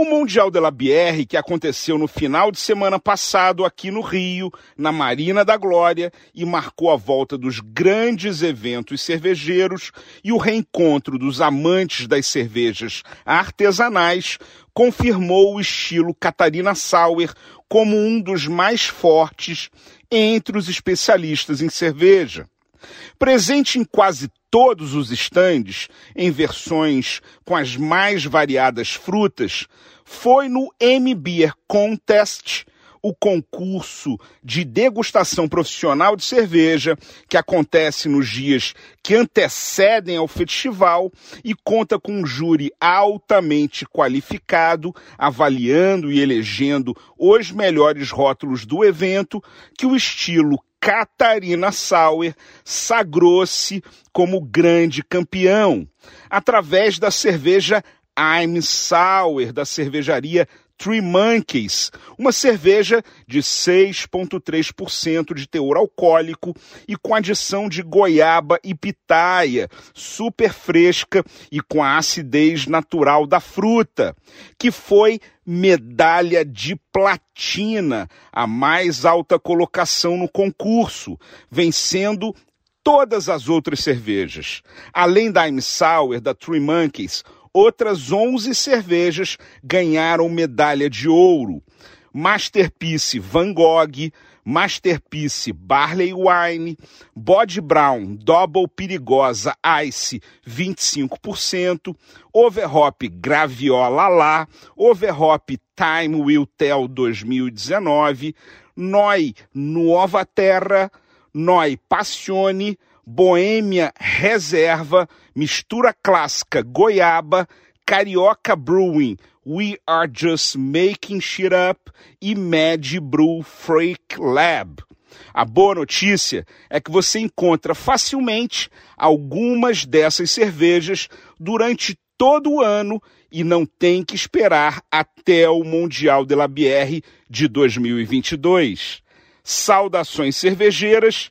O Mundial de la Bière, que aconteceu no final de semana passado aqui no Rio, na Marina da Glória, e marcou a volta dos grandes eventos cervejeiros e o reencontro dos amantes das cervejas artesanais, confirmou o estilo Catarina Sauer como um dos mais fortes entre os especialistas em cerveja. Presente em quase todos os estandes, em versões com as mais variadas frutas, foi no M-Beer Contest, o concurso de degustação profissional de cerveja que acontece nos dias que antecedem ao festival e conta com um júri altamente qualificado, avaliando e elegendo os melhores rótulos do evento, que o estilo Catarina Sauer sagrou-se como grande campeão, através da cerveja I'm Sour, da cervejaria Three Monkeys, uma cerveja de 6,3% de teor alcoólico e com adição de goiaba e pitaia, super fresca e com a acidez natural da fruta, que foi medalha de platina, a mais alta colocação no concurso, vencendo todas as outras cervejas. Além da I'm Sour, da Three Monkeys, outras 11 cervejas ganharam medalha de ouro. Masterpiece Van Gogh, Masterpiece Barley Wine, Body Brown Double Perigosa Ice 25%, Overhop Graviola Lá, Overhop Time Will Tell 2019, Noi Nova Terra, Noi Passione, Boêmia Reserva, Mistura Clássica Goiaba, Carioca Brewing We Are Just Making Shit Up e Mad Brew Freak Lab. A boa notícia é que você encontra facilmente algumas dessas cervejas durante todo o ano e não tem que esperar até o Mundial de la Bière de 2022. Saudações cervejeiras